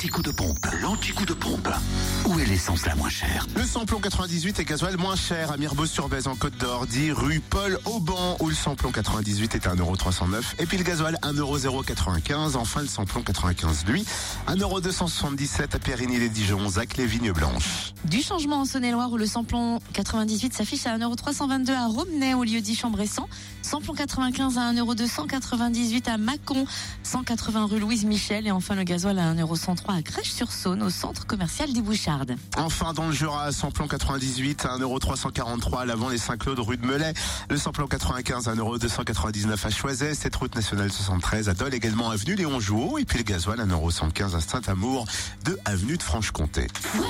L'anticoup de pompe, l'anticoup de pompe. Où est l'essence la moins chère? Le samplon 98 est gasoil moins cher à Mirebeau-sur-Bèze en Côte d'Or, dit rue Paul Auban, où le samplon 98 est à 1,309€ et puis le gasoil 1,095€. Enfin, le samplon 95, lui, 1,277€ à Périgny-les-Dijon, Zac les Vignes Blanches. Du changement en Saône-et-Loire où le samplon 98 s'affiche à 1,322€ à Romney au lieu dit Chambressan. Samplon 95 à 1,298€ à Mâcon, 180 rue Louise Michel et enfin le gasoil à 1,103€ à Crèche-sur-Saône au centre commercial des Bouchardes. Enfin, dans le Jura, samplon 98 à 1,343€ à l'avant les Saint-Claude rue de Melay. Le samplon 95 à 1,299€ à Choiset. Cette route nationale 73 à Dole, également avenue Léon Jouot. Et puis le gasoil à 1,115€ à Saint-Amour, de avenue de Franche-Comté. Plus